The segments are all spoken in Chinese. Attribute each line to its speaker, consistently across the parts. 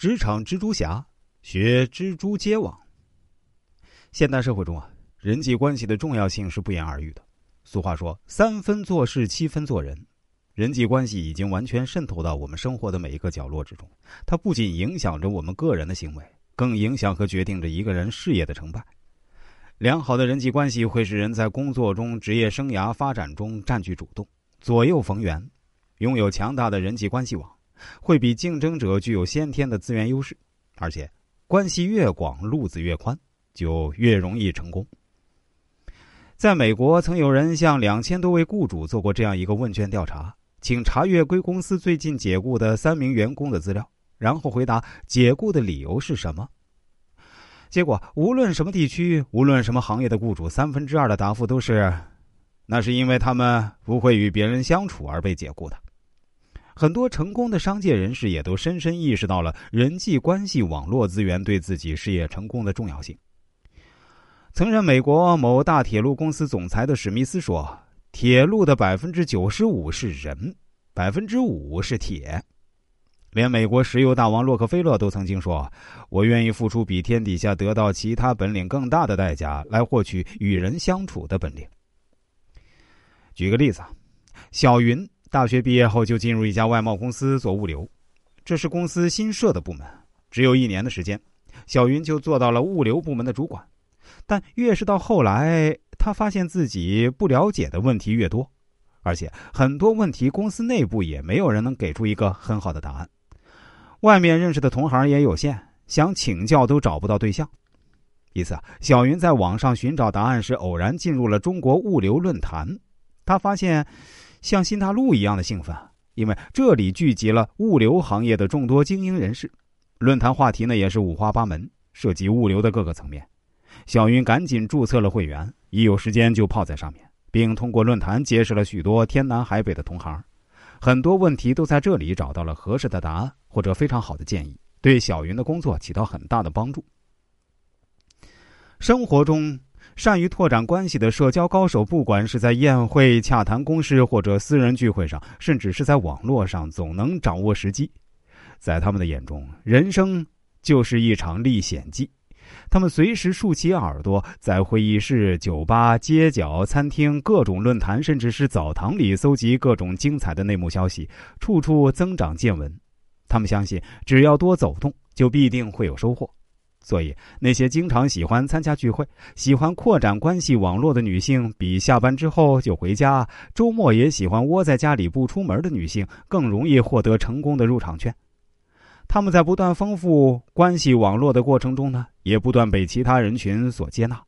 Speaker 1: 职场蜘蛛侠，学蜘蛛结网。现代社会中啊，人际关系的重要性是不言而喻的。俗话说：“三分做事，七分做人。”人际关系已经完全渗透到我们生活的每一个角落之中。它不仅影响着我们个人的行为，更影响和决定着一个人事业的成败。良好的人际关系会使人在工作中、职业生涯发展中占据主动，左右逢源。拥有强大的人际关系网，会比竞争者具有先天的资源优势，而且关系越广，路子越宽，就越容易成功。在美国，曾有人向两千多位雇主做过这样一个问卷调查，请查阅贵公司最近解雇的三名员工的资料，然后回答解雇的理由是什么。结果，无论什么地区，无论什么行业的雇主，三分之二的答复都是：那是因为他们不会与别人相处而被解雇的。很多成功的商界人士也都深深意识到了人际关系网络资源对自己事业成功的重要性。曾任美国某大铁路公司总裁的史密斯说：“铁路的百分之九十五是人，百分之五是铁。”连美国石油大王洛克菲勒都曾经说：“我愿意付出比天底下得到其他本领更大的代价，来获取与人相处的本领。”举个例子，小云。大学毕业后就进入一家外贸公司做物流，这是公司新设的部门，只有一年的时间，小云就做到了物流部门的主管。但越是到后来，他发现自己不了解的问题越多，而且很多问题公司内部也没有人能给出一个很好的答案，外面认识的同行也有限，想请教都找不到对象。一次，小云在网上寻找答案时，偶然进入了中国物流论坛，他发现。像新大陆一样的兴奋，因为这里聚集了物流行业的众多精英人士。论坛话题呢也是五花八门，涉及物流的各个层面。小云赶紧注册了会员，一有时间就泡在上面，并通过论坛结识了许多天南海北的同行。很多问题都在这里找到了合适的答案或者非常好的建议，对小云的工作起到很大的帮助。生活中。善于拓展关系的社交高手，不管是在宴会、洽谈公事，或者私人聚会上，甚至是在网络上，总能掌握时机。在他们的眼中，人生就是一场历险记。他们随时竖起耳朵，在会议室、酒吧、街角、餐厅、各种论坛，甚至是澡堂里，搜集各种精彩的内幕消息，处处增长见闻。他们相信，只要多走动，就必定会有收获。所以，那些经常喜欢参加聚会、喜欢扩展关系网络的女性，比下班之后就回家、周末也喜欢窝在家里不出门的女性，更容易获得成功的入场券。他们在不断丰富关系网络的过程中呢，也不断被其他人群所接纳。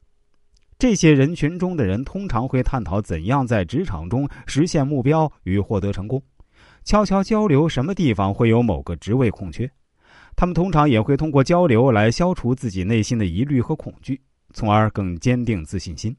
Speaker 1: 这些人群中的人通常会探讨怎样在职场中实现目标与获得成功，悄悄交流什么地方会有某个职位空缺。他们通常也会通过交流来消除自己内心的疑虑和恐惧，从而更坚定自信心。